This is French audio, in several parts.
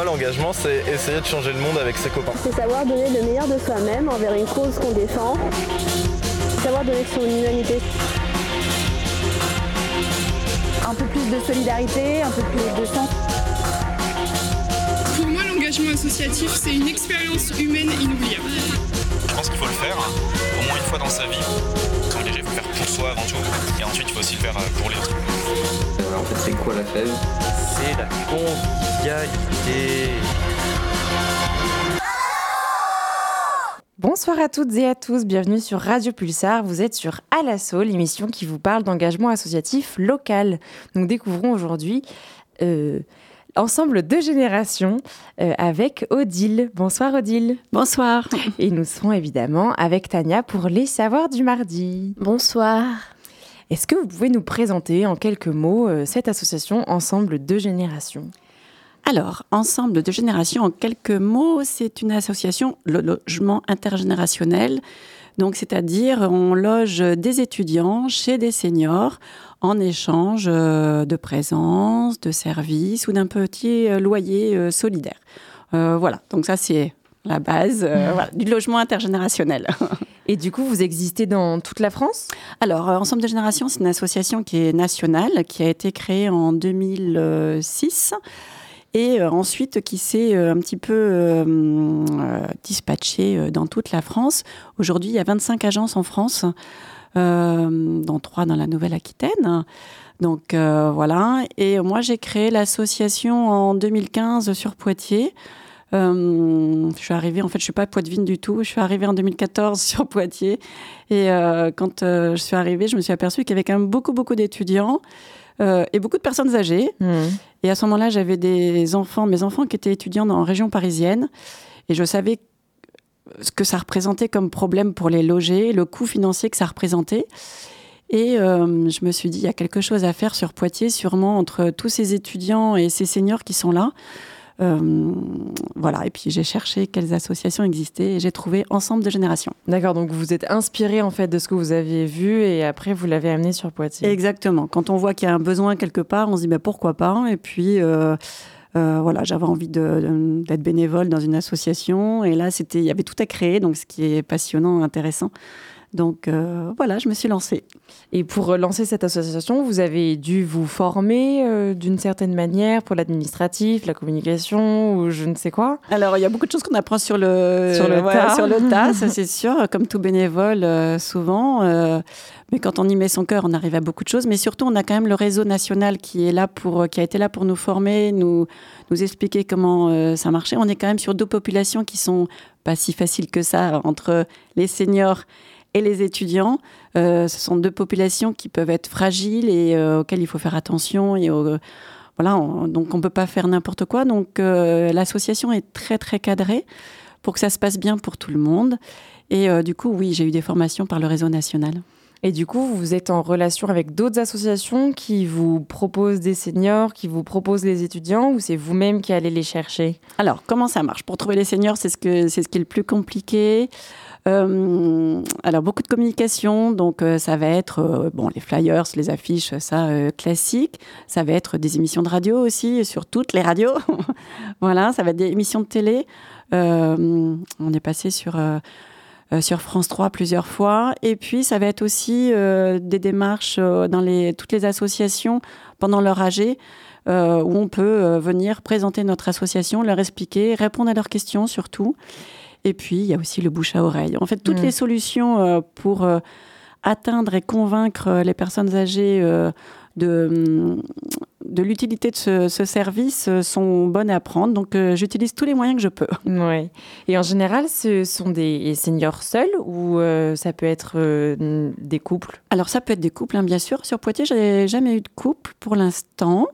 moi, l'engagement, c'est essayer de changer le monde avec ses copains. C'est savoir donner le meilleur de soi-même envers une cause qu'on défend. Savoir donner son humanité. Un peu plus de solidarité, un peu plus de sens. Pour moi, l'engagement associatif, c'est une expérience humaine inoubliable. Je pense qu'il faut le faire, au moins une fois dans sa vie. S'engager, il faut le faire pour soi avant tout. Et ensuite, il faut aussi le faire pour les autres. En fait, c'est quoi la fève? C'est la convivialité. Bonsoir à toutes et à tous, bienvenue sur Radio Pulsar. Vous êtes sur À l'assaut, l'émission qui vous parle d'engagement associatif local. Nous découvrons aujourd'hui euh, ensemble deux générations euh, avec Odile. Bonsoir Odile. Bonsoir. Et nous serons évidemment avec Tania pour les savoirs du mardi. Bonsoir. Est-ce que vous pouvez nous présenter en quelques mots euh, cette association Ensemble deux générations alors, Ensemble de générations, en quelques mots, c'est une association, le logement intergénérationnel. Donc, c'est-à-dire, on loge des étudiants chez des seniors en échange euh, de présence, de services ou d'un petit euh, loyer solidaire. voilà, donc ça, c'est la base du logement intergénérationnel. Et du coup, vous existez dans toute la France? Alors, Ensemble de générations, c'est une association qui est nationale, qui a été créée en 2006 et euh, ensuite qui s'est euh, un petit peu euh, dispatché dans toute la France. Aujourd'hui, il y a 25 agences en France, dont trois dans la Nouvelle-Aquitaine. Donc voilà. Et moi, j'ai créé l'association en 2015 sur Poitiers. Je suis arrivée, en fait, je suis pas poitevine du tout. Je suis arrivée en 2014 sur Poitiers. Et quand je suis arrivée, je me suis aperçue qu'il y avait quand même beaucoup, beaucoup d'étudiants. Euh, et beaucoup de personnes âgées. Mmh. Et à ce moment-là, j'avais des enfants, mes enfants qui étaient étudiants la région parisienne. Et je savais ce que ça représentait comme problème pour les loger, le coût financier que ça représentait. Et euh, je me suis dit, il y a quelque chose à faire sur Poitiers, sûrement entre tous ces étudiants et ces seniors qui sont là. Euh, voilà, et puis j'ai cherché quelles associations existaient et j'ai trouvé Ensemble de Générations. D'accord, donc vous vous êtes inspiré en fait de ce que vous aviez vu et après vous l'avez amené sur Poitiers. Exactement. Quand on voit qu'il y a un besoin quelque part, on se dit bah, pourquoi pas? Et puis euh, euh, voilà, j'avais envie d'être bénévole dans une association et là c'était, il y avait tout à créer, donc ce qui est passionnant, intéressant. Donc euh, voilà, je me suis lancée. Et pour lancer cette association, vous avez dû vous former euh, d'une certaine manière pour l'administratif, la communication ou je ne sais quoi? Alors il y a beaucoup de choses qu'on apprend sur le, sur le tas, sur le tas ça c'est sûr, comme tout bénévole euh, souvent. mais quand on y met son cœur, on arrive à beaucoup de choses. Mais surtout, on a quand même le réseau national qui est là pour, qui a été là pour nous former, nous, nous expliquer comment ça marchait. On est quand même sur deux populations qui sont pas si faciles que ça entre les seniors et les étudiants. Euh, ce sont deux populations qui peuvent être fragiles et euh, auxquelles il faut faire attention. Et voilà, donc on ne peut pas faire n'importe quoi. Donc euh, l'association est très très cadrée pour que ça se passe bien pour tout le monde. Et du coup, oui, j'ai eu des formations par le réseau national. Et du coup, vous êtes en relation avec d'autres associations qui vous proposent des seniors, qui vous proposent les étudiants, ou c'est vous-même qui allez les chercher? Alors, comment ça marche? Pour trouver les seniors, c'est ce, ce qui est le plus compliqué. Euh, alors beaucoup de communication, donc euh, ça va être euh, bon les flyers, les affiches, ça classique. Ça va être des émissions de radio aussi sur toutes les radios. voilà, ça va être des émissions de télé. on est passé sur sur France 3 plusieurs fois. Et puis, ça va être aussi des démarches dans les, toutes les associations pendant leur AG, où on peut venir présenter notre association, leur expliquer, répondre à leurs questions surtout. Et puis, il y a aussi le bouche à oreille. En fait, toutes mm. les solutions euh, pour euh, atteindre et convaincre euh, les personnes âgées de, de l'utilité de ce, service sont bonnes à prendre. Donc, j'utilise tous les moyens que je peux. Oui. Et en général, ce sont des seniors seuls ou ça peut être des couples? Alors, ça peut être des couples, hein, bien sûr. Sur Poitiers, j'ai jamais eu de couple pour l'instant.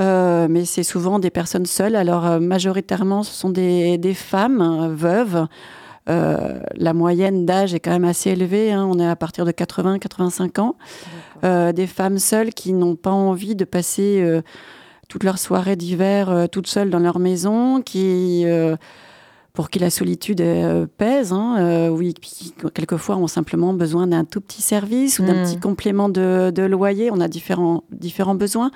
Euh, mais c'est souvent des personnes seules. Alors euh, majoritairement, ce sont des, des femmes euh, veuves. la moyenne d'âge est quand même assez élevée. Hein. On est à partir de 80-85 ans. Des femmes seules qui n'ont pas envie de passer toute leur soirée d'hiver toutes seules dans leur maison, qui pour qui la solitude pèse, hein, oui, quelquefois ont simplement besoin d'un tout petit service ou d'un hmm. petit complément de, de, loyer. On a différents, différents besoins.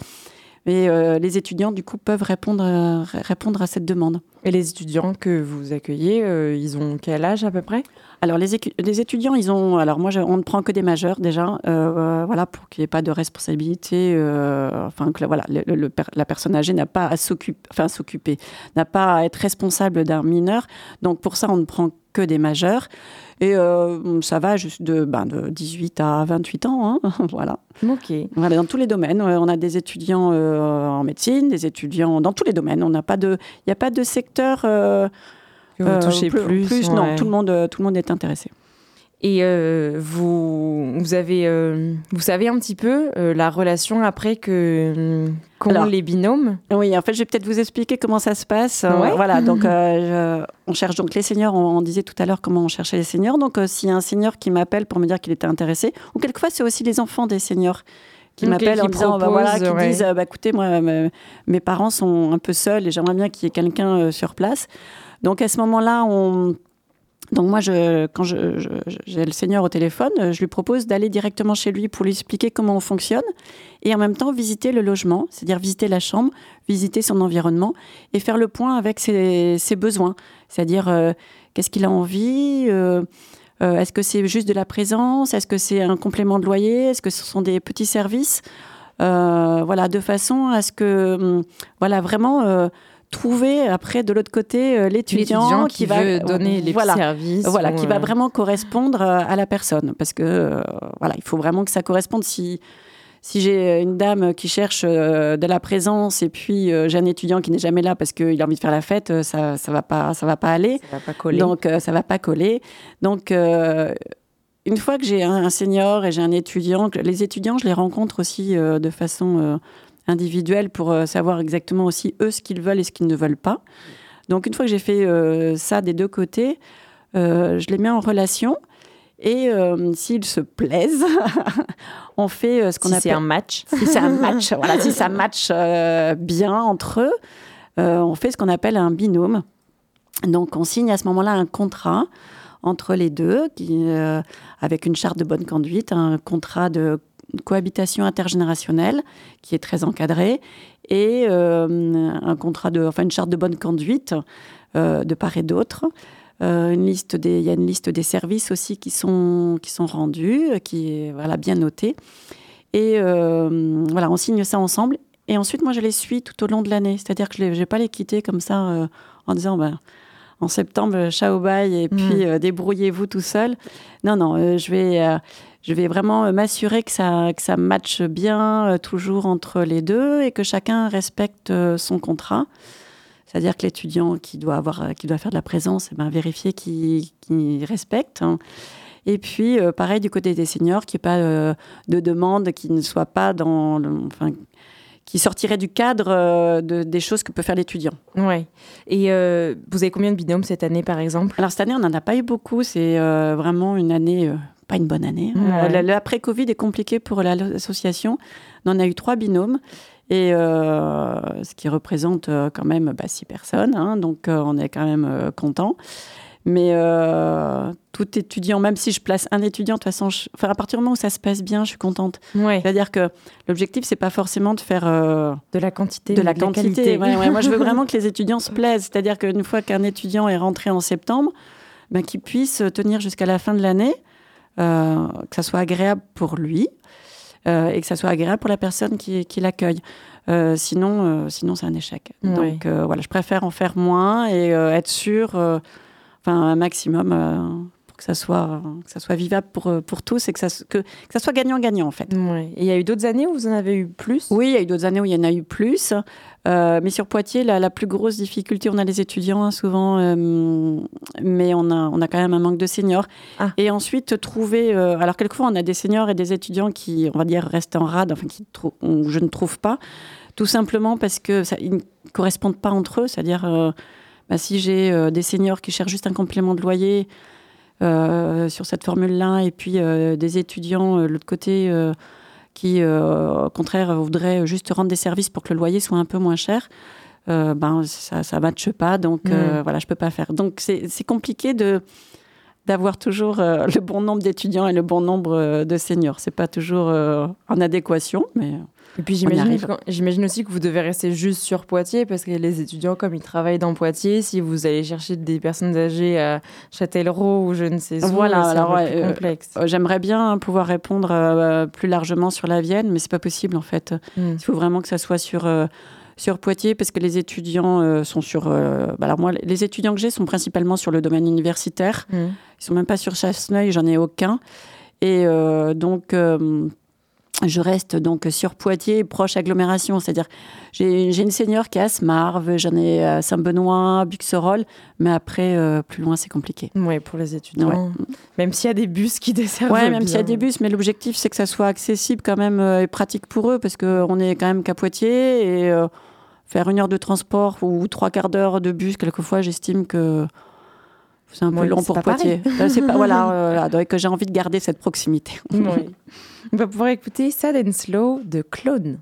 Euh, les étudiants, du coup, peuvent répondre, euh, répondre à cette demande. Et les étudiants que vous accueillez, euh, ils ont quel âge à peu près? Alors, les, étudiants, ils ont. Alors, moi, je- on ne prend que des majeurs déjà, euh, voilà, pour qu'il n'y ait pas de responsabilité. euh, enfin, que la- voilà, le- le per- la personne âgée n'a pas à s'occuper, enfin, s'occuper, n'a pas à être responsable d'un mineur. Donc, pour ça, on ne prend que des majeurs. Et euh, ça va juste de, ben, de 18 à 28 ans, hein, voilà. Ok. Voilà, dans tous les domaines. On a des étudiants en médecine, des étudiants dans tous les domaines. On n'a pas de, il n'y a pas de secteur. Euh, Que vous euh, touchez plus. non, ouais. tout le monde, euh, tout le monde est intéressé. Et euh, vous, vous avez, euh, vous savez un petit peu euh, la relation après que qu'ont Alors, les binômes? Oui, en fait, je vais peut-être vous expliquer comment ça se passe. Euh, Ouais. Voilà, donc euh, je- on cherche donc les seniors. On, on disait tout à l'heure comment on cherchait les seniors. Donc, euh, s'il y a un senior qui m'appelle pour me dire qu'il était intéressé, ou quelquefois c'est aussi les enfants des seniors qui Ok, m'appellent en disant, bah, voilà, qui ouais. disent, euh, bah, écoutez, moi, me- mes parents sont un peu seuls et j'aimerais bien qu'il y ait quelqu'un euh, sur place. Donc, à ce moment-là, on donc moi, je, quand je- je- je- j'ai le seigneur au téléphone, euh, je lui propose d'aller directement chez lui pour lui expliquer comment on fonctionne et en même temps visiter le logement, c'est-à-dire visiter la chambre, visiter son environnement et faire le point avec ses, ses besoins, c'est-à-dire euh, qu'est-ce qu'il a envie, euh, euh, est-ce que c'est juste de la présence, est-ce que c'est un complément de loyer, est-ce que ce sont des petits services, Euh, voilà, de façon à ce que, hum, voilà, vraiment euh, trouver après de l'autre côté l'étudiant L'étudiant qui, va veut donner les voilà, services. voilà, qui va vraiment correspondre à la personne. Parce que, euh, voilà, il faut vraiment que ça corresponde. Si, si j'ai une dame qui cherche euh, de la présence et puis euh, j'ai un étudiant qui n'est jamais là parce qu'il a envie de faire la fête, euh, ça ça va pas, ça va pas aller. Ça va pas coller. Donc, euh, ça va pas coller. Donc, euh, une fois que j'ai un, senior et j'ai un étudiant, les étudiants, je les rencontre aussi euh, de façon euh, individuelle pour euh, savoir exactement aussi eux ce qu'ils veulent et ce qu'ils ne veulent pas. Donc, une fois que j'ai fait euh, ça des deux côtés, euh, je les mets en relation. Et euh, s'ils se plaisent, on fait euh, ce qu'on si appelle c'est un match. si c'est un match, voilà, si ça match euh, bien entre eux, euh, on fait ce qu'on appelle un binôme. Donc, on signe à ce moment-là un contrat entre les deux, qui, avec une charte de bonne conduite, un contrat de cohabitation intergénérationnelle qui est très encadré, et un contrat de, enfin une charte de bonne conduite de part et d'autre. Euh, une liste des, il y a une liste des services aussi qui sont, qui sont rendus, euh, qui est voilà, bien notée. Et euh, voilà, on signe ça ensemble. Et ensuite, moi, je les suis tout au long de l'année. C'est-à-dire que je ne vais pas les quitter comme ça euh, en disant, ben, en septembre, ciao bye, et puis euh, débrouillez-vous tout seul. Non, non, je, vais, je vais vraiment m'assurer que ça, que ça matche bien euh, toujours entre les deux et que chacun respecte euh, son contrat. C'est-à-dire que l'étudiant qui doit avoir, euh, qui doit faire de la présence, eh ben, vérifier qu'il respecte. hein. Et puis, euh, pareil du côté des seniors, qu'il n'y ait pas euh, de demande qui ne soit pas dans, le, enfin, qui sortirait du cadre euh, de- des choses que peut faire l'étudiant. Ouais. Et vous avez combien de binômes cette année, par exemple? Alors cette année, on n'en a pas eu beaucoup. C'est vraiment une année, pas une bonne année. Ouais. Euh, L'après-Covid est compliqué pour la- l'association. On en a eu trois binômes. Et euh, ce qui représente euh, quand même bah, six personnes, hein. donc euh, on est quand même content. Mais euh, tout étudiant, même si je place un étudiant, de toute façon, je- enfin, à partir du moment où ça se passe bien, je suis contente. Ouais. C'est-à-dire que l'objectif, c'est pas forcément de faire euh, De la quantité. de la quantité. qualité. Ouais, ouais, moi, je veux vraiment que les étudiants se plaisent. C'est-à-dire qu'une fois qu'un étudiant est rentré en septembre, ben, qu'il puisse tenir jusqu'à la fin de l'année, euh, que ça soit agréable pour lui euh, et que ça soit agréable pour la personne qui, qui l'accueille. Euh, sinon, euh, sinon c'est un échec. Donc voilà, je préfère en faire moins et être sûr, enfin un maximum, pour que ça soit, que ça soit vivable pour, euh, pour tous et que ça, que, que ça soit gagnant-gagnant en fait. Ouais. Et il y a eu d'autres années où vous en avez eu plus? Oui, il y a eu d'autres années où il y en a eu plus. Euh, mais sur Poitiers, la, la plus grosse difficulté, on a les étudiants hein, souvent, euh, mais on a, on a quand même un manque de seniors. Ah. Et ensuite, trouver. euh, alors, quelquefois, on a des seniors et des étudiants qui, on va dire, restent en rade, enfin, qui je ne trouve pas, tout simplement parce que ça, ils ne correspondent pas entre eux. C'est-à-dire, bah, si j'ai des seniors qui cherchent juste un complément de loyer sur cette formule-là, et puis euh, des étudiants, euh, de l'autre côté, euh, qui, euh, au contraire, voudraient juste rendre des services pour que le loyer soit un peu moins cher, euh, ben, ça ne matche pas. Donc, euh, voilà, je ne peux pas faire. Donc, c'est c'est compliqué de d'avoir toujours euh, le bon nombre d'étudiants et le bon nombre euh, de seniors. C'est pas toujours euh, en adéquation, mais Et puis j'imagine, aussi que vous devez rester juste sur Poitiers parce que les étudiants, comme ils travaillent dans Poitiers, si vous allez chercher des personnes âgées à Châtellerault ou je ne sais où, Voilà, c'est alors, un peu ouais, plus complexe. euh, j'aimerais bien pouvoir répondre euh, plus largement sur la Vienne, mais c'est pas possible en fait. Hmm. Il faut vraiment que ça soit sur, euh, sur Poitiers parce que les étudiants euh, sont sur. euh, bah alors moi, les étudiants que j'ai sont principalement sur le domaine universitaire. Hmm. Ils sont même pas sur Chasseneuil, j'en ai aucun. Et euh, donc, je reste donc sur Poitiers, proche agglomération. C'est-à-dire, j'ai une senior qui est à Smarve, j'en ai à Saint-Benoît, Buxerolles, mais après, plus loin, c'est compliqué. Ouais, pour les étudiants. Même s'il y a des bus qui desservent. Ouais, même s'il y a des bus, mais l'objectif, c'est que ça soit accessible quand même et pratique pour eux, parce qu'on est quand même qu'à Poitiers, et faire une heure de transport ou trois quarts d'heure de bus, quelquefois, j'estime que c'est un peu long pour Poitiers. Euh, C'est pas, voilà, euh, donc que j'ai envie de garder cette proximité. On va pouvoir écouter Sad and Slow de Clone.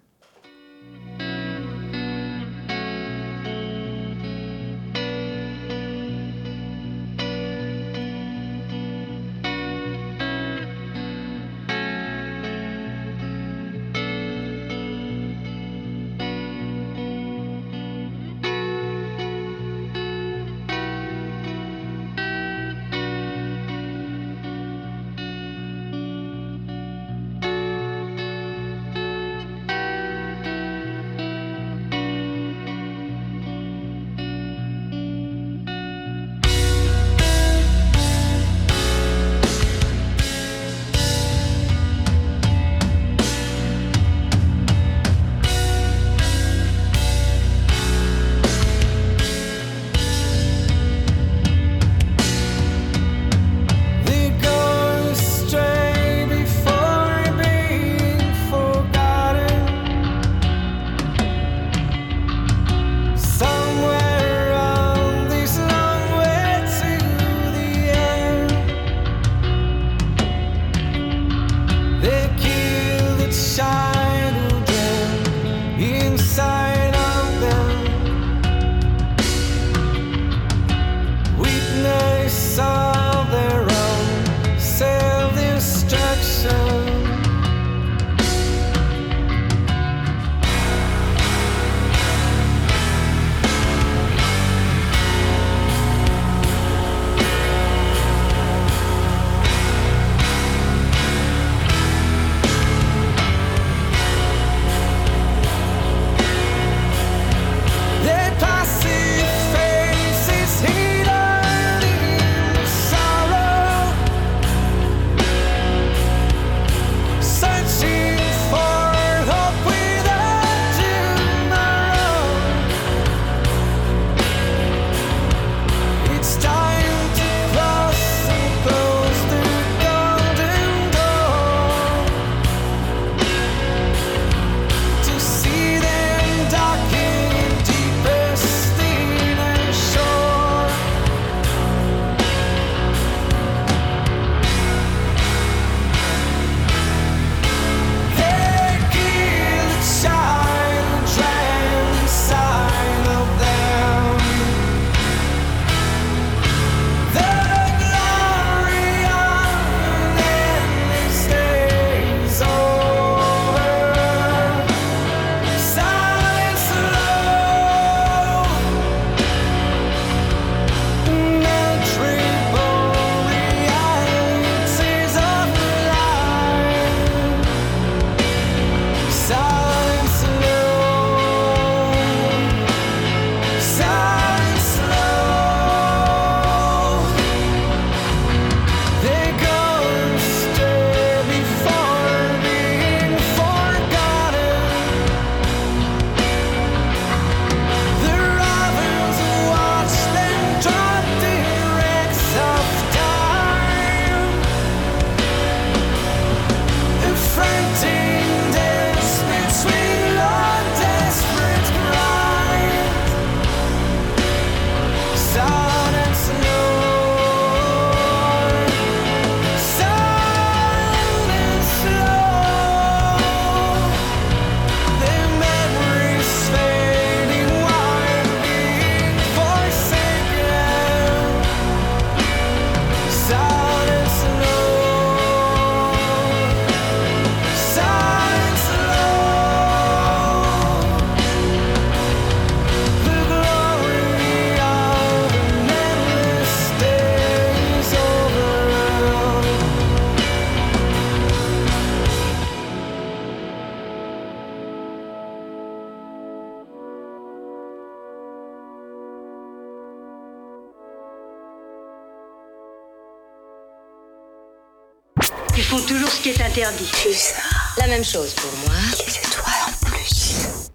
La même chose pour moi. C'est toi en plus.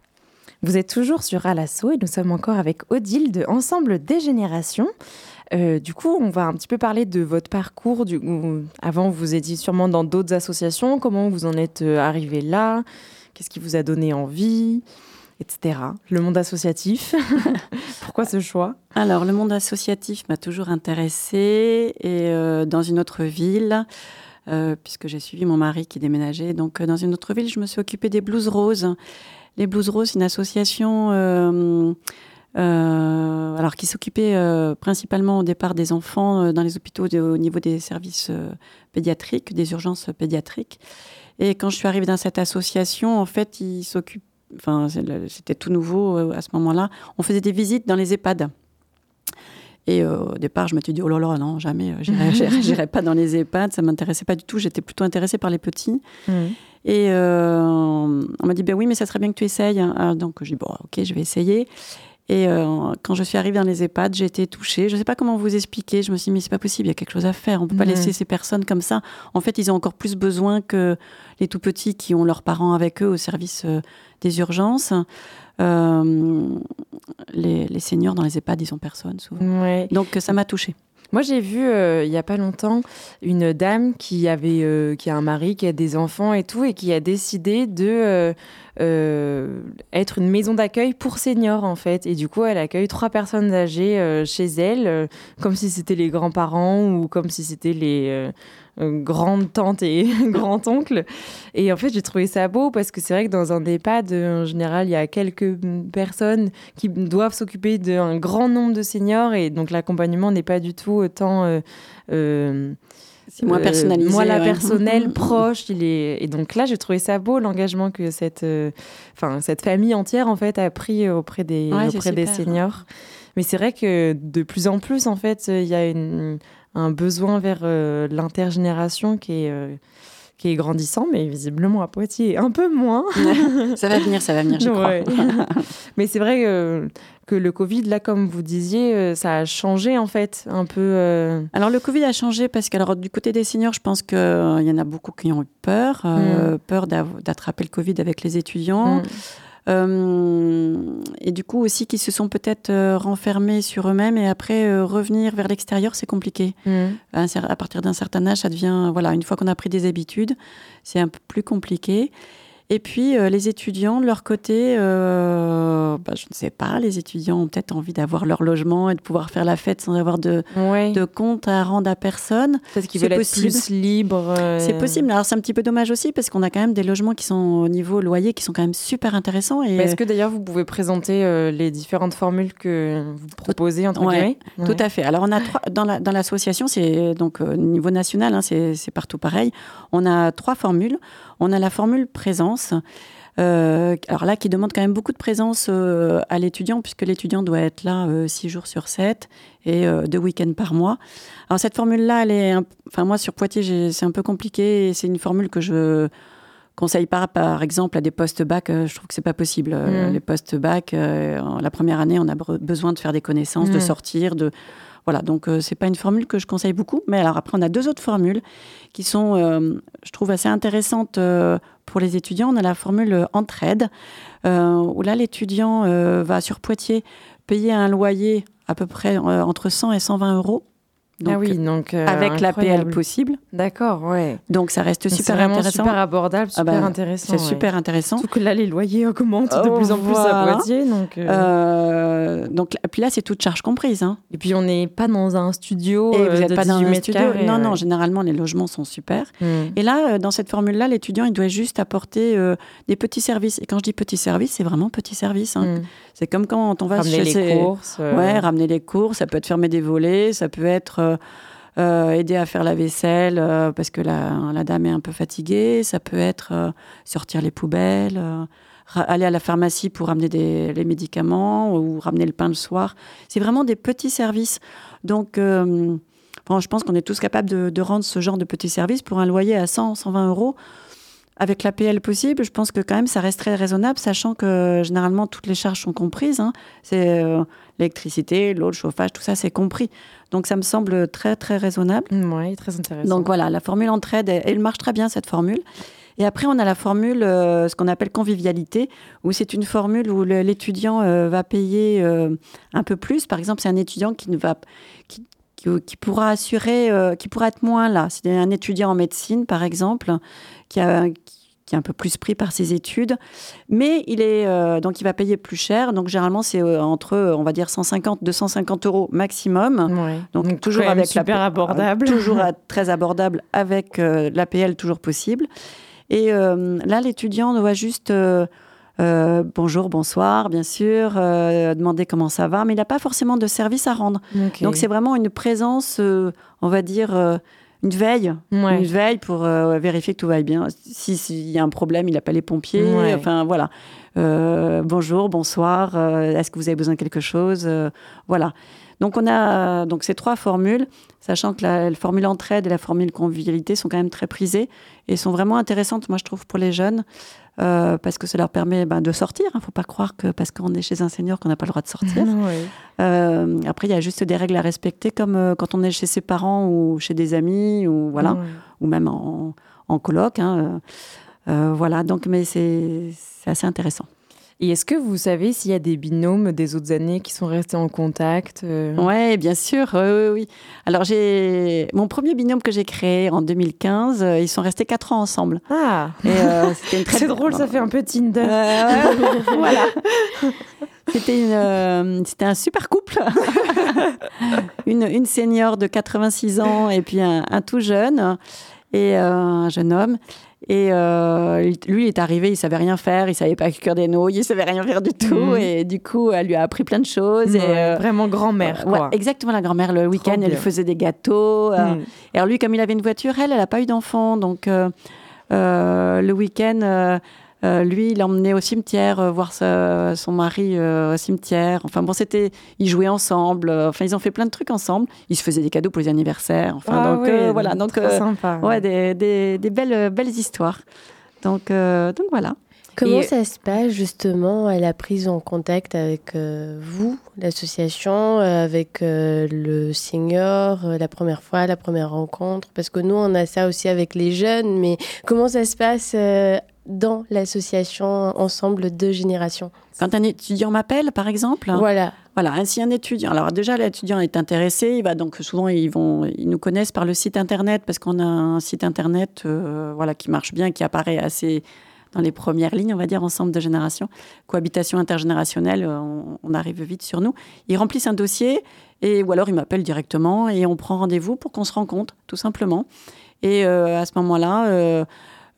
Vous êtes toujours sur Alasso et nous sommes encore avec Odile de Ensemble des Générations. Euh, du coup, on va un petit peu parler de votre parcours. Du, où- avant, vous étiez sûrement dans d'autres associations. Comment vous en êtes euh, arrivé là? Qu'est-ce qui vous a donné envie? Etc. Le monde associatif. Pourquoi ce choix? Alors, le monde associatif m'a toujours intéressée et euh, dans une autre ville, euh, puisque j'ai suivi mon mari qui déménageait. Donc, euh, dans une autre ville, je me suis occupée des Blues Roses. Les Blues Roses, une association euh, alors qui s'occupait principalement au départ des enfants dans les hôpitaux de- au niveau des services pédiatriques, des urgences pédiatriques. Et quand je suis arrivée dans cette association, en fait, ils s'occupent Enfin, c'était tout nouveau à ce moment-là. On faisait des visites dans les EHPAD. Et euh, au départ, je me suis dit, oh là là, non, jamais, euh, j'irai- pas dans les EHPAD, ça m'intéressait pas du tout. J'étais plutôt intéressée par les petits. Et euh, on m'a dit, ben oui, mais ça serait bien que tu essayes. Alors, donc, j'ai dit, bon, ok, je vais essayer. Et euh, quand je suis arrivée dans les EHPAD, j'ai été touchée. Je ne sais pas comment vous expliquer. Je me suis dit, mais c'est pas possible, il y a quelque chose à faire. On ne peut pas laisser ces personnes comme ça. En fait, ils ont encore plus besoin que les tout petits qui ont leurs parents avec eux au service des urgences. Euh, les, les seniors dans les EHPAD, ils ont personne souvent. Ouais. Donc, ça m'a touchée. Moi, j'ai vu euh, il y a pas longtemps une dame qui avait, euh, qui a un mari, qui a des enfants et tout, et qui a décidé de euh, euh, être une maison d'accueil pour seniors en fait. Et du coup, elle accueille trois personnes âgées euh, chez elle, euh, comme si c'était les grands-parents ou comme si c'était les euh, euh, grandes tantes et grands-oncles. Et en fait, j'ai trouvé ça beau parce que c'est vrai que dans un EHPAD, euh, en général, il y a quelques personnes qui doivent s'occuper d'un grand nombre de seniors et donc l'accompagnement n'est pas du tout autant euh, euh, C'est moins euh, personnalisé, moi la ouais. personnel Mhm. proche il est et donc là j'ai trouvé ça beau l'engagement que cette euh, cette famille entière en fait a pris auprès des Ouais, auprès des seniors mais c'est vrai que de plus en plus en fait il y a une- un besoin vers euh, l'intergénération qui est euh, qui est grandissant, mais visiblement à Poitiers un peu moins. ça va venir, ça va venir, j'y crois. Ouais. Mais c'est vrai que, que le Covid, là, comme vous disiez, euh, ça a changé en fait un peu. euh, Alors le Covid a changé parce que alors, du côté des seniors, je pense qu'il y en a beaucoup qui ont eu peur, euh, peur d'attraper le Covid avec les étudiants. Mm. Euh, et du coup aussi qui se sont peut-être euh, renfermés sur eux-mêmes et après euh, revenir vers l'extérieur, c'est compliqué. mm. À, à partir d'un certain âge, ça devient, voilà, une fois qu'on a pris des habitudes, c'est un peu plus compliqué. Et puis, euh, les étudiants, de leur côté, euh, bah, je ne sais pas, les étudiants ont peut-être envie d'avoir leur logement et de pouvoir faire la fête sans avoir de, Ouais. de compte à rendre à personne. Peut-être qu'ils veulent être possible. plus libres. euh, C'est possible. Alors, c'est un petit peu dommage aussi parce qu'on a quand même des logements qui sont au niveau loyer qui sont quand même super intéressants. Et Est-ce que d'ailleurs vous pouvez présenter les différentes formules que vous proposez entre Ouais, guillemets? Tout Ouais. à fait. Alors, on a trois, dans, la, dans l'association, c'est donc au niveau national, hein, c'est partout pareil. On a trois formules. On a la formule présence. euh, alors là, qui demande quand même beaucoup de présence euh, à l'étudiant, puisque l'étudiant doit être là euh, six jours sur sept et euh, deux week-ends par mois. Alors cette formule-là, elle est, enfin moi sur Poitiers, c'est un peu compliqué. C'est une formule que je conseille pas, par exemple, à des postes bac. euh, je trouve que c'est pas possible. Euh, Mm. Les postes bac, euh, la première année, on a besoin de faire des connaissances, de Mm. sortir, de voilà. Donc euh, c'est pas une formule que je conseille beaucoup. Mais alors après, on a deux autres formules qui sont, euh, je trouve, assez intéressantes euh, pour les étudiants. On a la formule euh, entraide, où là, l'étudiant va sur Poitiers payer un loyer à peu près entre 100 et 120 euros. Ah oui, donc euh, avec l'APL possible. D'accord, ouais. Donc ça reste Donc, super vraiment intéressant. super abordable, Ah super bah, intéressant. C'est ouais. super intéressant. Surtout que là, les loyers augmentent de Oh, plus en plus à. Poitiers. Donc, euh, Euh, donc puis là, c'est toute charge comprise. Hein. Et puis, on n'est pas dans un studio Et euh, vous n'êtes pas dans 18 un studio. non, ouais. non, généralement, les logements sont super. Mm. Et là, euh, dans cette formule-là, l'étudiant, il doit juste apporter euh, des petits services. Et quand je dis petits services, c'est vraiment petits services. hein. Mm. C'est comme quand on va Ramener chez les ses- courses. euh, Ouais, ramener les courses, ça peut être fermer des volets, ça peut être euh, euh, aider à faire la vaisselle euh, parce que la, la dame est un peu fatiguée, ça peut être sortir les poubelles, aller à la pharmacie pour ramener des, les médicaments ou ramener le pain le soir. C'est vraiment des petits services. Donc, euh, bon, je pense qu'on est tous capables de, de rendre ce genre de petits services pour un loyer à 100, 120 euros. Avec l'APL possible, je pense que quand même ça reste très raisonnable, sachant que généralement toutes les charges sont comprises. hein. C'est euh, l'électricité, l'eau, le chauffage, tout ça c'est compris. Donc ça me semble très très raisonnable. Oui, très intéressant. Donc voilà, la formule entraide, elle, elle marche très bien cette formule. Et après, on a la formule, euh, ce qu'on appelle convivialité, où c'est une formule où l'étudiant euh, va payer euh, un peu plus. Par exemple, c'est un étudiant qui ne va qui, qui, qui pourra assurer, euh, qui pourra être moins là. C'est un étudiant en médecine, par exemple, qui a qui est un peu plus pris par ses études, mais il est euh, donc il va payer plus cher. Donc généralement c'est euh, entre on va dire 150 250 euros maximum. Ouais. Donc, Donc, toujours avec la- super abordable. toujours à- très abordable avec euh, l'APL toujours possible. Et là, l'étudiant doit juste euh, bonjour, bonsoir, bien sûr, euh, demander comment ça va, mais il n'a pas forcément de service à rendre. Donc c'est vraiment une présence, euh, on va dire, une veille, Ouais. une veille pour euh, vérifier que tout va bien. Si- S'il y a un problème, il appelle les pompiers. Ouais. Enfin voilà. Euh, bonjour, bonsoir. euh, Est-ce que vous avez besoin de quelque chose? Voilà. Donc on a donc ces trois formules, sachant que la, la formule entraide et la formule convivialité sont quand même très prisées et sont vraiment intéressantes, moi je trouve, pour les jeunes, euh, parce que ça leur permet ben, de sortir. Il ne faut pas croire que parce qu'on est chez un senior qu'on n'a pas le droit de sortir. Ouais. Euh, après, il y a juste des règles à respecter, comme euh, quand on est chez ses parents ou chez des amis, ou voilà, Ouais. ou même en, en coloc. hein, voilà, donc, mais c'est assez intéressant. Et est-ce que vous savez s'il y a des binômes des autres années qui sont restés en contact euh, Ouais, bien sûr, oui, oui, oui. Alors, j'ai mon premier binôme que j'ai créé en 2015, euh, ils sont restés quatre ans ensemble. Ah, euh, une très c'est drôle, ça fait un peu Tinder. Voilà. C'était euh, un super couple. une, une senior de 86 ans et puis un, un tout jeune et euh, un jeune homme. Et euh, lui, il est arrivé, il savait rien faire, il savait pas cuire des nouilles, il savait rien faire du tout. Mhm. Et du coup, elle lui a appris plein de choses. et, euh, Vraiment grand-mère, Ouais, quoi. exactement, la grand-mère, le week-end, elle lui faisait des gâteaux. euh, Mm. et alors lui, comme il avait une voiture, elle, elle n'a pas eu d'enfant. Donc le week-end, euh, lui, il emmenait au cimetière euh, voir sa- son mari euh, au cimetière. Enfin bon, c'était, ils jouaient ensemble. euh, Enfin, ils ont fait plein de trucs ensemble. Ils se faisaient des cadeaux pour les anniversaires. Enfin, Ah donc oui, euh, voilà, donc euh, sympa. ouais, des, des- des belles, belles histoires. Donc, euh, donc voilà. Comment Et- ça se passe justement à la prise en contact avec euh, vous, l'association, euh, avec euh, le senior, euh, la première fois, la première rencontre? Parce que nous, on a ça aussi avec les jeunes, mais comment ça se passe euh, dans l'association ensemble de générations Quand un étudiant m'appelle, par exemple, Voilà. Voilà, ainsi un étudiant. Alors déjà, l'étudiant est intéressé. Il va donc souvent ils vont, ils nous connaissent par le site internet parce qu'on a un site internet, euh, voilà, qui marche bien, qui apparaît assez dans les premières lignes, on va dire, ensemble de générations. Cohabitation intergénérationnelle, euh, on, on arrive vite sur nous. Ils remplissent un dossier et ou alors ils m'appellent directement et on prend rendez-vous pour qu'on se rencontre, tout simplement. Et euh, à ce moment-là. euh,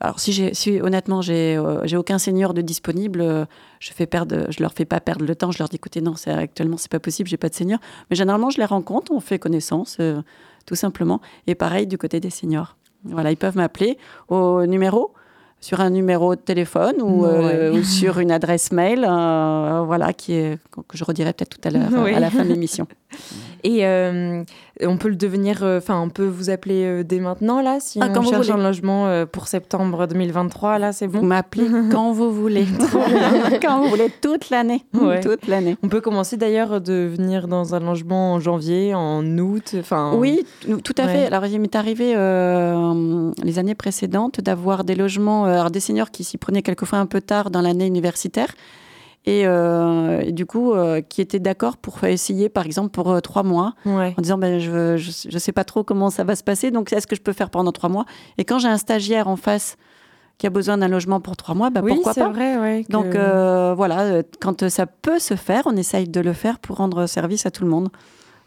alors si, j'ai, si honnêtement j'ai euh, j'ai aucun senior de disponible, euh, je fais perdre, je leur fais pas perdre le temps. Je leur dis écoutez non, c'est actuellement c'est pas possible, j'ai pas de senior. Mais généralement je les rencontre, on fait connaissance, euh, tout simplement. Et pareil du côté des seniors. Voilà, ils peuvent m'appeler au numéro sur un numéro de téléphone ou, euh, Ouais. ou sur une adresse mail, voilà, qui est que je redirai peut-être tout à l'heure Oui. à la fin de l'émission. Et euh, on peut le devenir, euh, enfin, on peut vous appeler euh, dès maintenant, là, si Ah, on quand vous cherche un logement pour septembre 2023, là, c'est Vous bon? M'appelez quand vous voulez, quand vous voulez, toute l'année, Ouais. toute l'année. On peut commencer d'ailleurs de venir dans un logement en janvier, en août, enfin... Oui, tout à Ouais. fait. Alors, il m'est arrivé euh, les années précédentes d'avoir des logements, alors des seniors qui s'y prenaient quelquefois un peu tard dans l'année universitaire. Et, euh, et du coup, euh, qui étaient d'accord pour essayer, par exemple, pour euh, trois mois, Ouais. en disant ben, je, je, je sais pas trop comment ça va se passer, donc est-ce que je peux faire pendant trois mois? Et quand j'ai un stagiaire en face qui a besoin d'un logement pour trois mois, ben, oui, pourquoi c'est pas? vrai, ouais. que- Donc voilà, quand ça peut se faire, on essaye de le faire pour rendre service à tout le monde.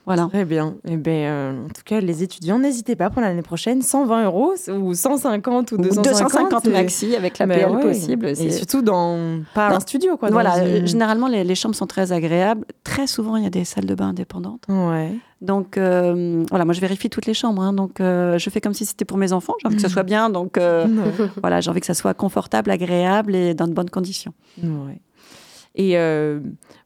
Voilà. Très bien. Eh ben, euh, en tout cas, les étudiants, n'hésitez pas pour l'année prochaine, 120 euros ou 150 ou Ou 250. 250 et- maxi avec la Ben PL ouais. possible. Et c'est- surtout dans pas Dans- un studio, quoi. voilà, une- généralement les, les chambres sont très agréables. Très souvent, il y a des salles de bain indépendantes. Ouais. Donc euh, voilà, moi je vérifie toutes les chambres. hein. donc euh, je fais comme si c'était pour mes enfants. J'ai envie que ça soit bien. Donc voilà, j'ai envie que ça soit confortable, agréable et dans de bonnes conditions. Ouais. Et euh,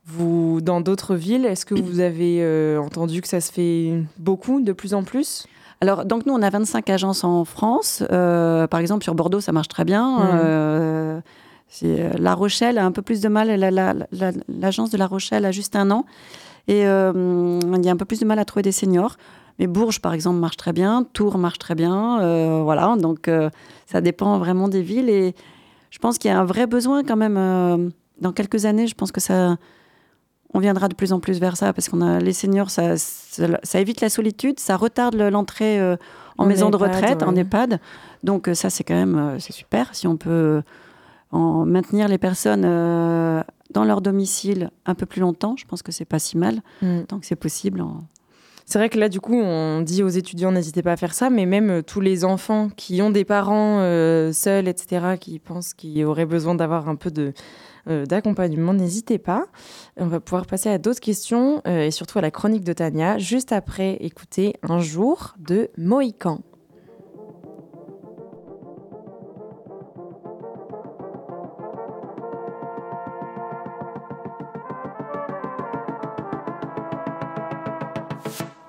vous, dans d'autres villes, est-ce que vous avez euh, entendu que ça se fait beaucoup, de plus en plus? Alors, donc nous, on a 25 agences en France. Euh, par exemple, sur Bordeaux, ça marche très bien. Mhm. Euh, la Rochelle a un peu plus de mal. La- la- la- L'agence de La Rochelle a juste un an. Et euh, il y a un peu plus de mal à trouver des seniors. Mais Bourges, par exemple, marche très bien. Tours marche très bien. Voilà, donc ça dépend vraiment des villes. Et je pense qu'il y a un vrai besoin quand même. Dans quelques années, je pense que ça, on viendra de plus en plus vers ça parce qu'on a les seniors, ça, ça, ça évite la solitude, ça retarde le- l'entrée euh, en, En maison de retraite, en. EHPAD. Donc euh, ça, c'est quand même euh, c'est super si on peut en maintenir les personnes dans leur domicile un peu plus longtemps. Je pense que c'est pas si mal Mm. tant que c'est possible. en- C'est vrai que là, du coup, on dit aux étudiants, n'hésitez pas à faire ça, mais même tous les enfants qui ont des parents seuls, etc., qui pensent qu'ils auraient besoin d'avoir un peu de d'accompagnement, n'hésitez pas. On va pouvoir passer à d'autres questions euh, et surtout à la chronique de Tania, juste après écouter Un jour de Mohican.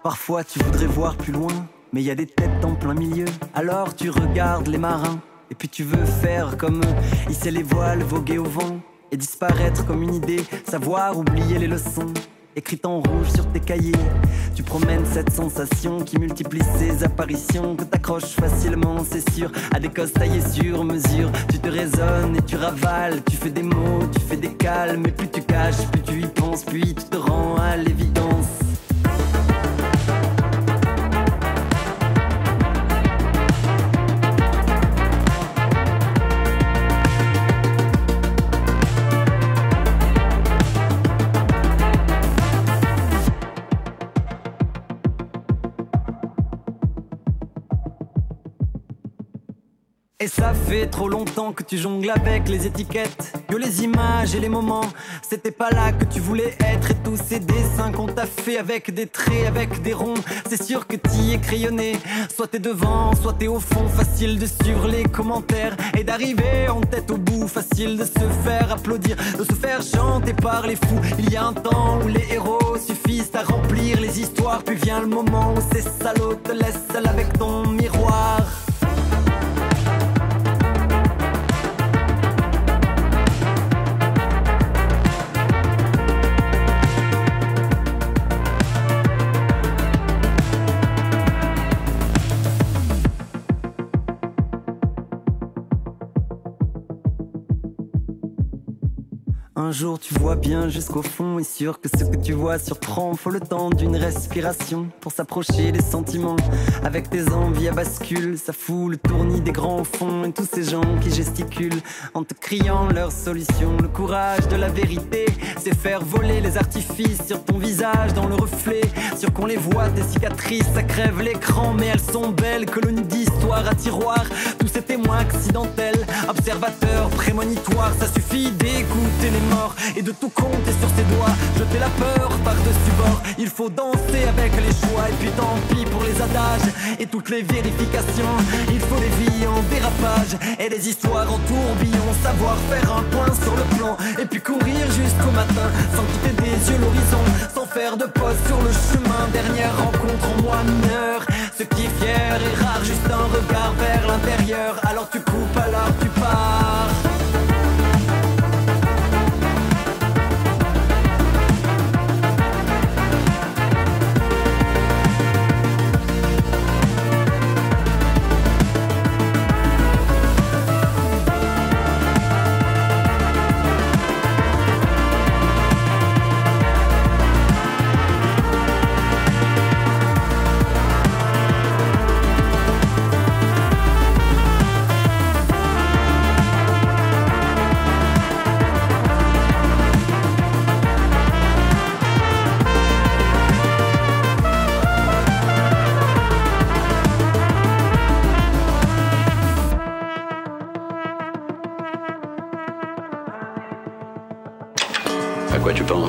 Parfois tu voudrais voir plus loin, mais il y a des têtes en plein milieu. Alors tu regardes les marins, et puis tu veux faire comme eux, hisser les voiles, voguer au vent, et disparaître comme une idée, savoir oublier les leçons. Écrites en rouge sur tes cahiers, tu promènes cette sensation qui multiplie ses apparitions, que t'accroches facilement, c'est sûr, à des cosses taillées sur mesure. Tu te raisonnes et tu ravales, tu fais des mots, tu fais des calmes, et plus tu caches, plus tu y penses, puis tu te rends à l'évidence. Et ça fait trop longtemps que tu jongles avec les étiquettes, que les images et les moments, c'était pas là que tu voulais être. Et tous ces dessins qu'on t'a fait avec des traits, avec des ronds, c'est sûr que t'y es crayonné. Soit t'es devant, soit t'es au fond, facile de suivre les commentaires et d'arriver en tête au bout, facile de se faire applaudir, de se faire chanter par les fous. Il y a un temps où les héros suffisent à remplir les histoires, puis vient le moment où ces salauds te laissent seul avec ton miroir. Un jour tu vois bien jusqu'au fond et sûr que ce que tu vois surprend. Faut le temps d'une respiration pour s'approcher des sentiments. Avec tes envies à bascule, ça fout le tournis des grands au fond et tous ces gens qui gesticulent en te criant leur solution. Le courage de la vérité, c'est faire voler les artifices sur ton visage dans le reflet. Sur qu'on les voit, tes cicatrices, ça crève l'écran, mais elles sont belles. Colonie d'histoire à tiroir, tous ces témoins accidentels, observateurs prémonitoires, ça suffit d'écouter les et de tout compter sur ses doigts. Jeter la peur par-dessus bord, il faut danser avec les choix. Et puis tant pis pour les adages et toutes les vérifications. Il faut des vies en dérapage et des histoires en tourbillon. Savoir faire un point sur le plan et puis courir jusqu'au matin sans quitter des yeux l'horizon, sans faire de pause sur le chemin. Dernière rencontre en moi mineur. Ce qui est fier et rare, juste un regard vers l'intérieur. Alors tu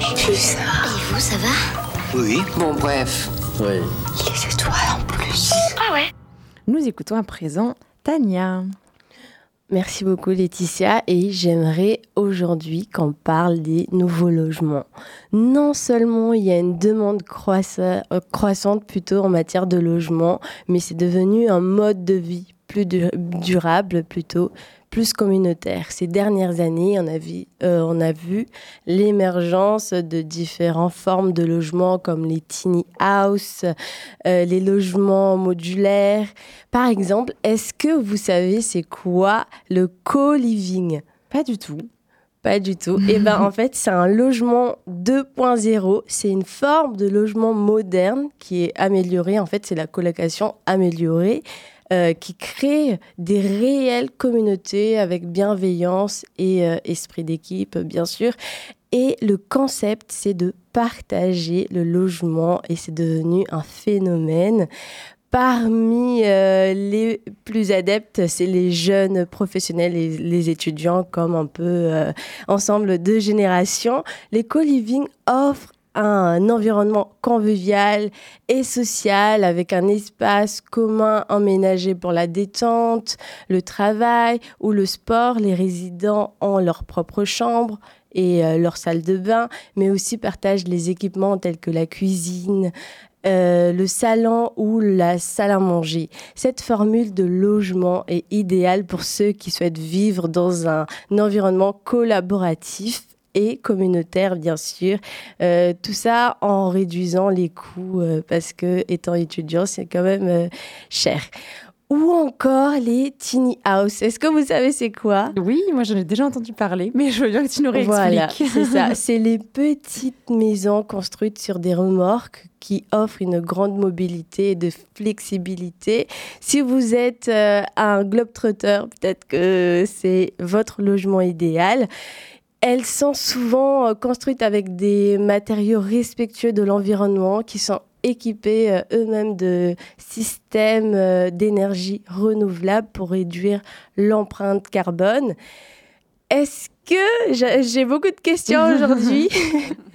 Et vous, ça va? Oui. Bon, bref. Oui. Les étoiles en plus. Ah ouais Nous écoutons à présent Tania. Merci beaucoup Laetitia et j'aimerais aujourd'hui qu'on parle des nouveaux logements. Non seulement il y a une demande euh, croissante plutôt en matière de logement, mais c'est devenu un mode de vie plus durable plutôt plus communautaire. Ces dernières années, on a vu, euh, on a vu l'émergence de différentes formes de logements comme les tiny house, euh, les logements modulaires. Par exemple, est-ce que vous savez c'est quoi le co-living? Pas du tout. Pas du tout. Et eh ben en fait, c'est un logement 2.0. C'est une forme de logement moderne qui est améliorée. En fait, c'est la colocation améliorée euh, qui crée des réelles communautés avec bienveillance et euh, esprit d'équipe, bien sûr. Et le concept, c'est de partager le logement et c'est devenu un phénomène. Parmi euh, les plus adeptes, c'est les jeunes professionnels et les étudiants comme un peu ensemble de générations. Les co-living offrent un environnement convivial et social avec un espace commun emménagé pour la détente, le travail ou le sport. Les résidents ont leur propre chambre et euh, leur salle de bain, mais aussi partagent les équipements tels que la cuisine, euh, le salon ou la salle à manger. Cette formule de logement est idéale pour ceux qui souhaitent vivre dans un environnement collaboratif et communautaire, bien sûr. Euh, tout ça en réduisant les coûts euh, parce que, étant étudiant, c'est quand même euh, cher. Ou encore les tiny house. Est-ce que vous savez c'est quoi? Oui, moi j'en ai déjà entendu parler, mais je veux bien que tu nous réexpliques. Voilà, c'est ça. C'est les petites maisons construites sur des remorques qui offrent une grande mobilité et de flexibilité. Si vous êtes un globetrotter, peut-être que c'est votre logement idéal. Elles sont souvent euh, construites avec des matériaux respectueux de l'environnement qui sont équipés euh, eux-mêmes de systèmes euh, d'énergie renouvelable pour réduire l'empreinte carbone. Est-ce que j'ai beaucoup de questions aujourd'hui?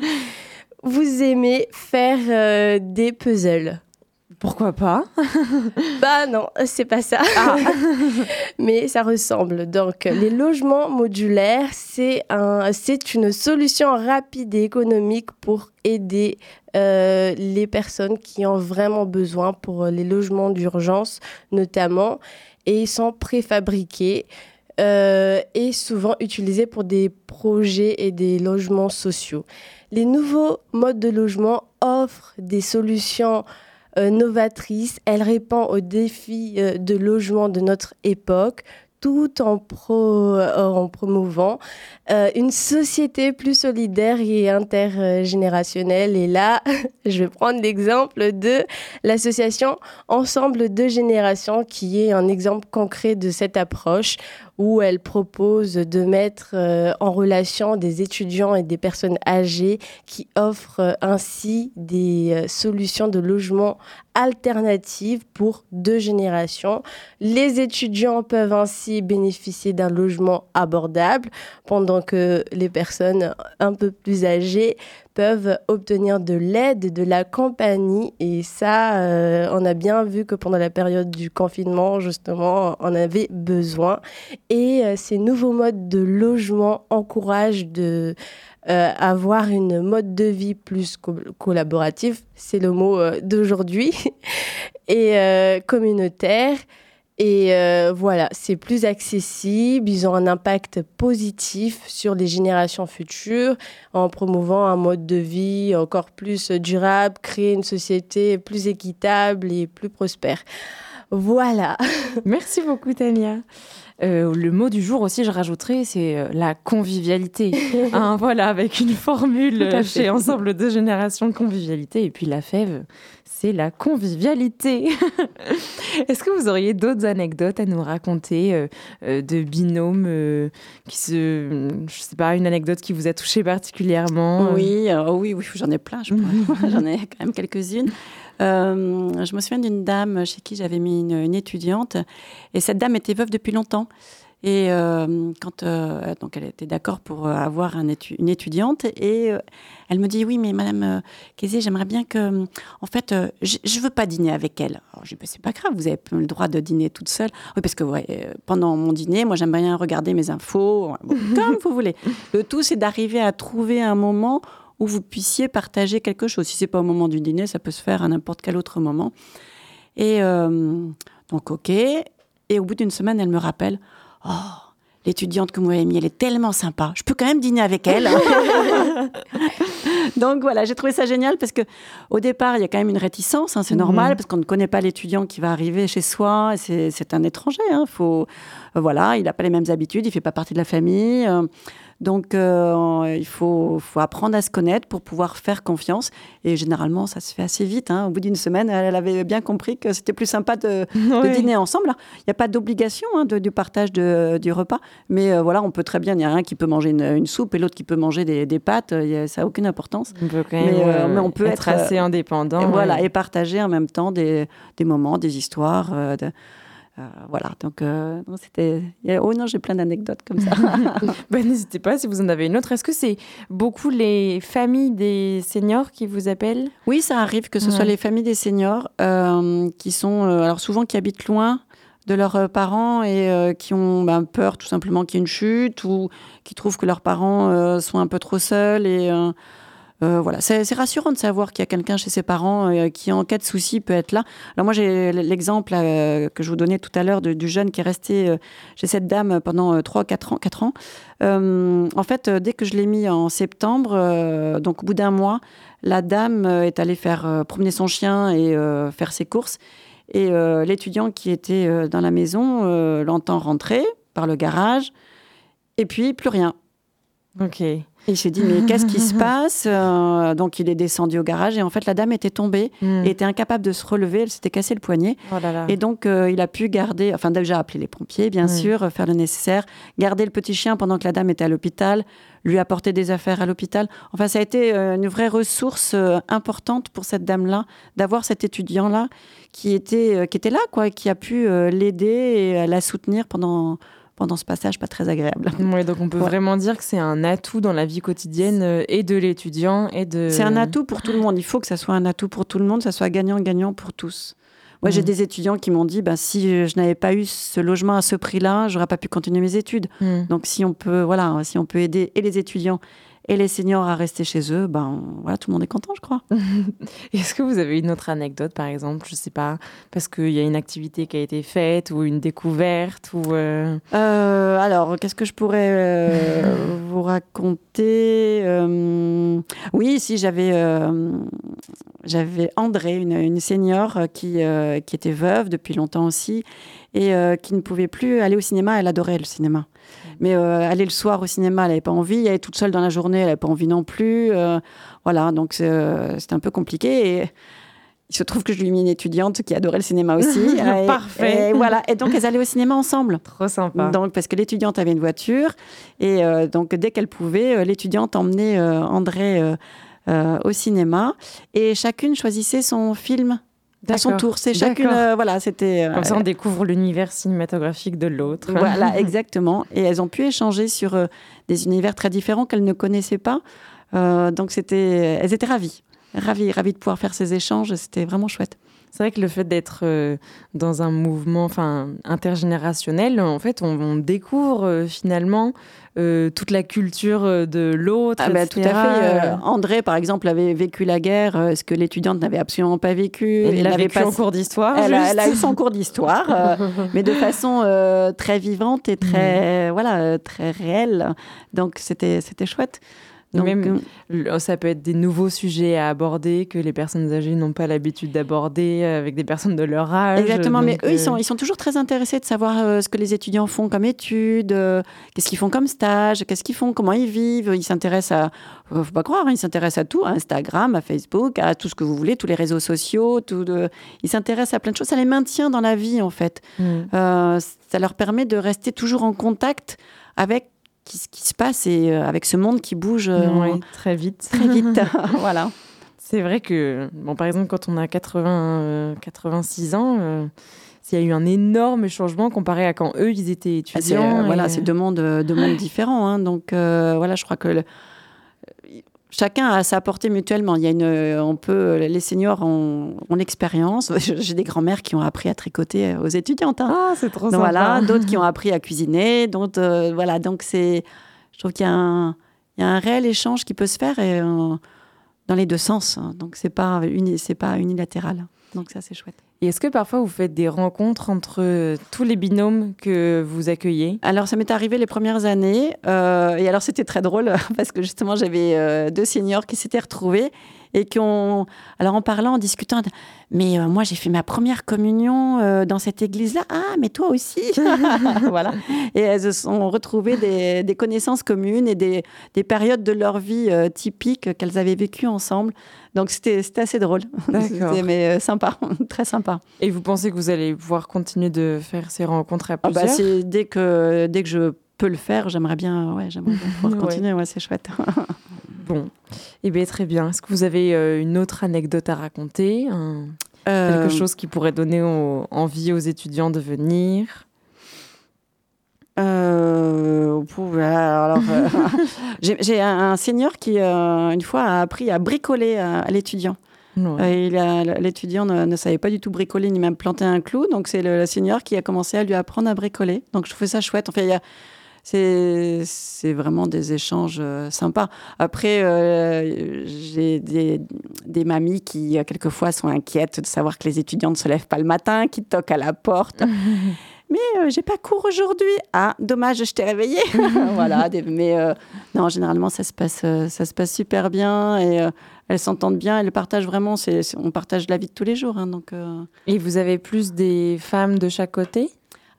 Vous aimez faire des puzzles? Pourquoi pas? Bah non, c'est pas ça. Ah. Mais ça ressemble. Donc, les logements modulaires, c'est un, c'est une solution rapide et économique pour aider euh, les personnes qui ont vraiment besoin pour les logements d'urgence, notamment, et ils sont préfabriqués. Euh, et souvent utilisés pour des projets et des logements sociaux. Les nouveaux modes de logement offrent des solutions euh, novatrice. Elle répond aux défis euh, de logement de notre époque tout en, euh, en promouvant une société plus solidaire et intergénérationnelle. Et là, je vais prendre l'exemple de l'association Ensemble de générations, qui est un exemple concret de cette approche où elle propose de mettre euh, en relation des étudiants et des personnes âgées qui offrent euh, ainsi des euh, solutions de logement alternatives pour deux générations. Les étudiants peuvent ainsi bénéficier d'un logement abordable pendant que les personnes un peu plus âgées peuvent obtenir de l'aide de la compagnie. Et ça, euh, on a bien vu que pendant la période du confinement, justement, on avait besoin. Et euh, ces nouveaux modes de logement encouragent de euh, avoir une mode de vie plus collaboratif, c'est le mot d'aujourd'hui, et communautaire. Et euh, voilà, c'est plus accessible, ils ont un impact positif sur les générations futures en promouvant un mode de vie encore plus durable, créer une société plus équitable et plus prospère. Voilà. Merci beaucoup Tania. Euh, le mot du jour aussi, je rajouterais, c'est euh, la convivialité. Hein, voilà, avec une formule chez Ensemble de générations de convivialité. Et puis la fève, c'est la convivialité. Est-ce que vous auriez d'autres anecdotes à nous raconter euh, euh, de binômes euh, qui se, je sais pas, une anecdote qui vous a touché particulièrement Oui, oui, oui, j'en ai plein. j'en ai quand même quelques-unes. je me souviens d'une dame chez qui j'avais mis une, étudiante et cette dame était veuve depuis longtemps. Et euh, quand euh, donc elle était d'accord pour euh, avoir un une étudiante, et elle me dit oui, mais Madame Kézé, j'aimerais bien que, en fait, je ne veux pas dîner avec elle. Alors je dis bah, c'est pas grave, vous avez le droit de dîner toute seule. Oui, parce que ouais, pendant mon dîner, moi j'aime bien regarder mes infos, comme vous voulez. Le tout, c'est d'arriver à trouver un moment où vous puissiez partager quelque chose. Si c'est pas au moment du dîner, ça peut se faire à n'importe quel autre moment. Et donc ok. Et au bout d'une semaine, elle me rappelle Oh, l'étudiante que vous m'avez mis, elle est tellement sympa. Je peux quand même dîner avec elle. Donc voilà, j'ai trouvé ça génial parce que au départ, il y a quand même une réticence, hein, c'est normal mhm. parce qu'on ne connaît pas l'étudiant qui va arriver chez soi. C'est un étranger. Hein, faut, euh, voilà, il n'a pas les mêmes habitudes, il fait pas partie de la famille. Euh, donc, euh, il faut, faut, apprendre à se connaître pour pouvoir faire confiance. Et généralement, ça se fait assez vite. Hein. Au bout d'une semaine, elle avait bien compris que c'était plus sympa de, dîner ensemble. Il n'y a pas d'obligation hein, du partage de, du repas. Mais euh, voilà, on peut très bien, il y a un qui peut manger une, soupe et l'autre qui peut manger des, des pâtes. ça n'a aucune importance. On peut quand même mais, euh, mais on peut être, assez indépendant. Et, voilà, et partager en même temps des, des moments, des histoires. De, voilà, donc euh, c'était. Oh non, j'ai plein d'anecdotes comme ça. Ben, n'hésitez pas si vous en avez une autre. Est-ce que c'est beaucoup les familles des seniors qui vous appellent? Oui, ça arrive que ce soit les familles des seniors euh, qui sont, alors souvent qui habitent loin de leurs parents et qui ont ben, peur tout simplement qu'il y ait une chute ou qui trouvent que leurs parents sont un peu trop seuls et euh, voilà, c'est rassurant de savoir qu'il y a quelqu'un chez ses parents euh, qui, en cas de souci, peut être là. Alors moi, j'ai l'exemple euh, que je vous donnais tout à l'heure du jeune qui est resté chez cette dame pendant 3 4 ans. 4 ans. en fait, dès que je l'ai mis en septembre, donc au bout d'un mois, la dame est allée faire promener son chien et faire ses courses. Et l'étudiant qui était dans la maison l'entend rentrer par le garage, et puis plus rien. Ok. Il s'est dit, mais qu'est-ce qui se passe euh, Donc, il est descendu au garage et en fait, la dame était tombée hmm. et était incapable de se relever. Elle s'était cassé le poignet. Oh et donc, euh, il a pu garder, enfin, déjà appeler les pompiers, bien sûr, faire le nécessaire, garder le petit chien pendant que la dame était à l'hôpital, lui apporter des affaires à l'hôpital. Enfin, ça a été euh, une vraie ressource importante pour cette dame-là, d'avoir cet étudiant-là qui était, qui était là, quoi, qui a pu l'aider et la soutenir pendant pendant ce passage pas très agréable. Oui, donc on peut vraiment dire que c'est un atout dans la vie quotidienne euh, et de l'étudiant et de... C'est un atout pour tout le monde. Il faut que ça soit un atout pour tout le monde, ça soit gagnant-gagnant pour tous. Moi, j'ai mm. des étudiants qui m'ont dit, bah, si je n'avais pas eu ce logement à ce prix-là, j'aurais pas pu continuer mes études. Mm. Donc, si on peut, voilà, si on peut aider et les étudiants et les seniors à rester chez eux, ben voilà, tout le monde est content, je crois. Est-ce que vous avez une autre anecdote, par exemple, je sais pas, parce qu'il y a une activité qui a été faite ou une découverte ou euh... Euh, Alors, qu'est-ce que je pourrais euh, vous raconter? Oui, si j'avais j'avais André, une, une senior qui qui était veuve depuis longtemps aussi et qui ne pouvait plus aller au cinéma. Elle adorait le cinéma. Mais euh, aller le soir au cinéma, elle n'avait pas envie. Aller toute seule dans la journée, elle n'avait pas envie non plus. Euh, voilà, donc euh, c'était un peu compliqué. Et il se trouve que je lui ai mis une étudiante qui adorait le cinéma aussi. Parfait. Et, voilà. Et donc, elles allaient au cinéma ensemble. Trop sympa. Donc, parce que l'étudiante avait une voiture. Et donc, dès qu'elle pouvait, l'étudiante emmenait André au cinéma. Et chacune choisissait son film à son tour. C'est chacune, euh, voilà, c'était. Euh, Comme ça, on découvre l'univers cinématographique de l'autre. Voilà, exactement. Et elles ont pu échanger sur euh, des univers très différents qu'elles ne connaissaient pas. donc, c'était, elles étaient ravies, ravies, ravies de pouvoir faire ces échanges. C'était vraiment chouette. C'est vrai que le fait d'être dans un mouvement enfin, intergénérationnel, en fait, on, découvre finalement euh, toute la culture euh, de l'autre. Ah bah, tout à fait. Euh, André, par exemple, avait vécu la guerre, ce que l'étudiante n'avait absolument pas vécu. Elle l'avait pas en cours d'histoire. Elle, elle, a eu son cours d'histoire, mais de façon très vivante et très, mm. voilà, très réelle. Donc c'était chouette. Donc, Même, euh, ça peut être des nouveaux sujets à aborder que les personnes âgées n'ont pas l'habitude d'aborder avec des personnes de leur âge. Exactement, mais eux, ils, sont, euh, ils sont toujours très intéressés de savoir euh, ce que les étudiants font comme études, qu'est-ce qu'ils font comme stage, qu'est-ce qu'ils font, comment ils vivent. Ils s'intéressent à, faut pas croire, hein, ils s'intéressent à tout, à Instagram, à Facebook, à tout ce que vous voulez, tous les réseaux sociaux. Tout de... Ils s'intéressent à plein de choses. Ça les maintient dans la vie, en fait. Mm. ça leur permet de rester toujours en contact avec ce qui se passe et euh, avec ce monde qui bouge euh, très vite. Très vite, voilà. C'est vrai que, bon, par exemple, quand on a 80, 86 euh, ans, s'il y a eu un énorme changement comparé à quand eux, ils étaient Ah, étudiants. euh, et- Voilà, c'est deux mondes, deux mondes différents. hein. Donc euh, voilà, je crois que le- chacun a sa portée mutuellement. Il y a une, euh, on peut, les seniors ont, ont l'expérience. J'ai des grands-mères qui ont appris à tricoter euh, aux étudiantes. hein. Ah, c'est trop Donc voilà, d'autres qui ont appris à cuisiner, d'autres euh, voilà. Donc c'est, je trouve qu'il y a un, il y a un réel échange qui peut se faire et, euh, dans les deux sens. hein. Donc c'est pas uni, c'est pas unilatéral. Donc ça c'est chouette. Et est-ce que parfois vous faites des rencontres entre euh, tous les binômes que vous accueillez? Alors, ça m'est arrivé les premières années. euh, et alors, c'était très drôle parce que justement, j'avais euh, deux seniors qui s'étaient retrouvés et qui ont. Alors, en parlant, en discutant, mais euh, moi, j'ai fait ma première communion euh, dans cette église-là. Ah, mais toi aussi Voilà. Et elles se sont retrouvées des, des connaissances communes et des, des périodes de leur vie euh, typiques qu'elles avaient vécues ensemble. Donc, c'était assez drôle. C'était, mais sympa, très sympa. Et vous pensez que vous allez pouvoir continuer de faire ces rencontres à Ah bah, plusieurs dès que dès que je peux le faire, j'aimerais bien, ouais, j'aimerais pouvoir Ouais. continuer. Ouais, c'est chouette. Bon, eh bien très bien. Est-ce que vous avez euh, une autre anecdote à raconter un- Euh, Quelque chose qui pourrait donner au- envie aux étudiants de venir? Euh, alors, j'ai un, un senior qui une fois a appris à bricoler à, à l'étudiant. L'étudiant ne, ne savait pas du tout bricoler ni même planter un clou, donc c'est le, le senior qui a commencé à lui apprendre à bricoler. Donc je trouvais ça chouette. Enfin, il y a- c'est c'est vraiment des échanges euh, sympas. Après, euh, j'ai des, des mamies qui, euh, quelquefois, sont inquiètes de savoir que les étudiants ne se lèvent pas le matin, qui toquent à la porte. mais euh, j'ai pas cours aujourd'hui. Ah, dommage, je t'ai réveillé. voilà, des- mais euh, non, généralement, ça se passe, ça se passe super bien et euh, elles s'entendent bien. Elles partagent vraiment, on partage la vie de tous les jours. hein, donc. Et vous avez plus des femmes de chaque côté?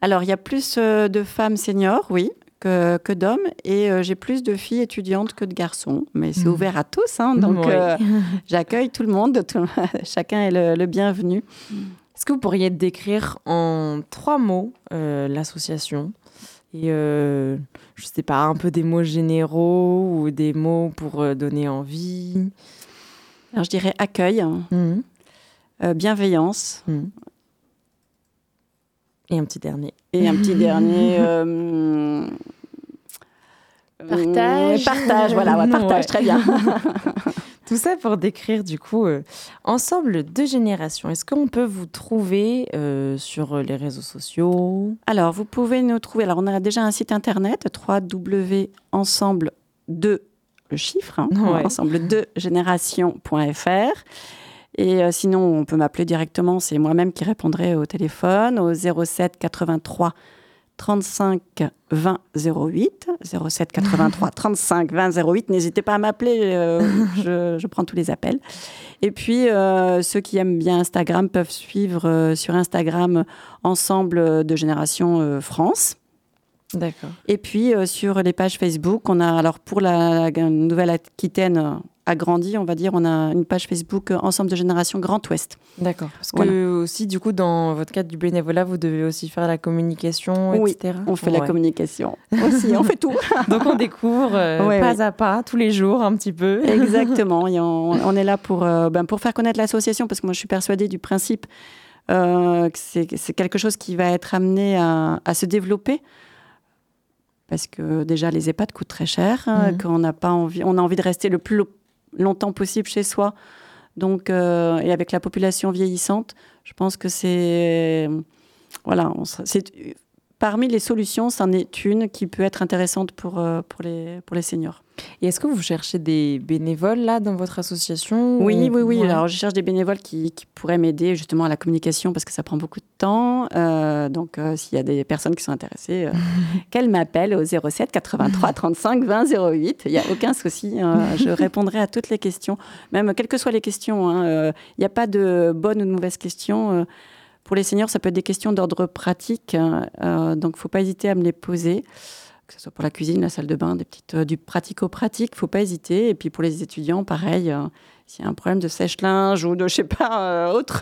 Alors, il y a plus de femmes seniors, oui, que, que d'hommes. Et euh, j'ai plus de filles étudiantes que de garçons. Mais c'est Mhm. ouvert à tous. hein, donc, Oui. euh, j'accueille tout le monde. tout- chacun est le, le bienvenu. Est-ce que vous pourriez décrire en trois mots euh, l'association? Et je sais pas un peu des mots généraux ou des mots pour donner envie? Alors, je dirais accueil, Mhm. euh, bienveillance. Mhm. Et un petit dernier. Et un petit dernier. euh, Partage. Partage, voilà, ouais, partage, Ouais. très bien. Tout ça pour décrire du coup euh, ensemble deux générations. Est-ce qu'on peut vous trouver euh, sur les réseaux sociaux? Alors, vous pouvez nous trouver. Alors, on a déjà un site internet, www.ensemble de le chiffre, hein, Ouais. ensemble de génération.fr. Et euh, sinon, on peut m'appeler directement. C'est moi-même qui répondrai au téléphone au 07 83 35 20 08. 07 83 35 20 08. N'hésitez pas à m'appeler. euh, je, je prends tous les appels. Et puis, euh, ceux qui aiment bien Instagram peuvent suivre sur Instagram Ensemble de Génération France. D'accord. Et puis, euh, sur les pages Facebook, on a, alors pour la, la Nouvelle-Aquitaine agrandie, on va dire, on a une page Facebook euh, Ensemble de Génération Grand Ouest. D'accord. Parce que aussi, du coup, dans votre cadre du bénévolat, vous devez aussi faire la communication, Oui, etc. on fait la communication aussi, on fait tout. Donc on découvre euh, Ouais, pas ouais. à pas, tous les jours, un petit peu. Exactement. Et on, on est là pour, euh, ben, pour faire connaître l'association, parce que moi, je suis persuadée du principe euh, que c'est quelque chose qui va être amené à, à se développer. Parce que déjà, les EHPAD coûtent très cher, hein, Mhm. qu'on n'a pas envie, on a envie de rester le plus longtemps possible chez soi. Donc, euh, et avec la population vieillissante, je pense que c'est, voilà, on parmi les solutions, c'en est une qui peut être intéressante pour, euh, pour, les, pour les seniors. Et est-ce que vous cherchez des bénévoles là dans votre association Oui, ou- oui, oui. Ouais. Alors, je cherche des bénévoles qui, qui pourraient m'aider justement à la communication parce que ça prend beaucoup de temps. Euh, donc, euh, s'il y a des personnes qui sont intéressées, qu'elles m'appellent au 07 83 35 20 08. Il n'y a aucun souci. hein. je répondrai à toutes les questions, même quelles que soient les questions. hein. Il n'y a pas de bonnes ou de mauvaises questions. Euh, pour les seniors, ça peut être des questions d'ordre pratique. hein. Euh, donc, il ne faut pas hésiter à me les poser que ce soit pour la cuisine, la salle de bain, des petites, euh, du pratico-pratique, faut pas hésiter. Et puis pour les étudiants, pareil, euh, s'il y a un problème de sèche-linge ou de, je sais pas, euh, autre,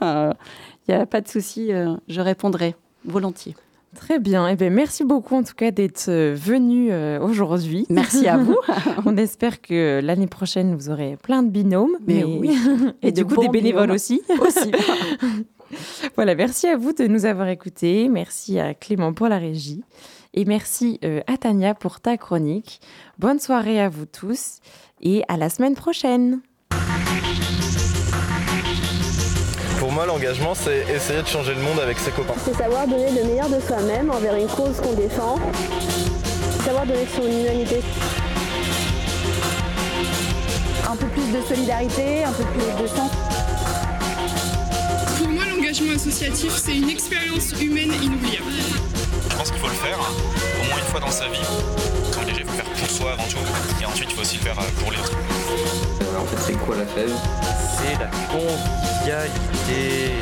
il n'y a pas de souci, euh, je répondrai volontiers. Très bien. Eh bien, merci beaucoup en tout cas d'être euh, venu euh, aujourd'hui. Merci à vous. On espère que l'année prochaine, vous aurez plein de binômes. Mais oui. Et, Et du de coup, des bénévoles binômes. aussi. Aussi. Voilà, merci à vous de nous avoir écoutés. Merci à Clément pour la régie. Et merci euh, à Tania pour ta chronique. Bonne soirée à vous tous et à la semaine prochaine. Pour moi, l'engagement, c'est essayer de changer le monde avec ses copains. C'est savoir donner le meilleur de soi-même envers une cause qu'on défend. Savoir donner son humanité. Un peu plus de solidarité, un peu plus de sens. Associatif, c'est une expérience humaine inoubliable. Je pense qu'il faut le faire au moins une fois dans sa vie. S'engager, il faut le faire pour soi avant tout. Et ensuite, il faut aussi le faire pour les autres. Euh, en fait, c'est quoi la fève? C'est la convivialité.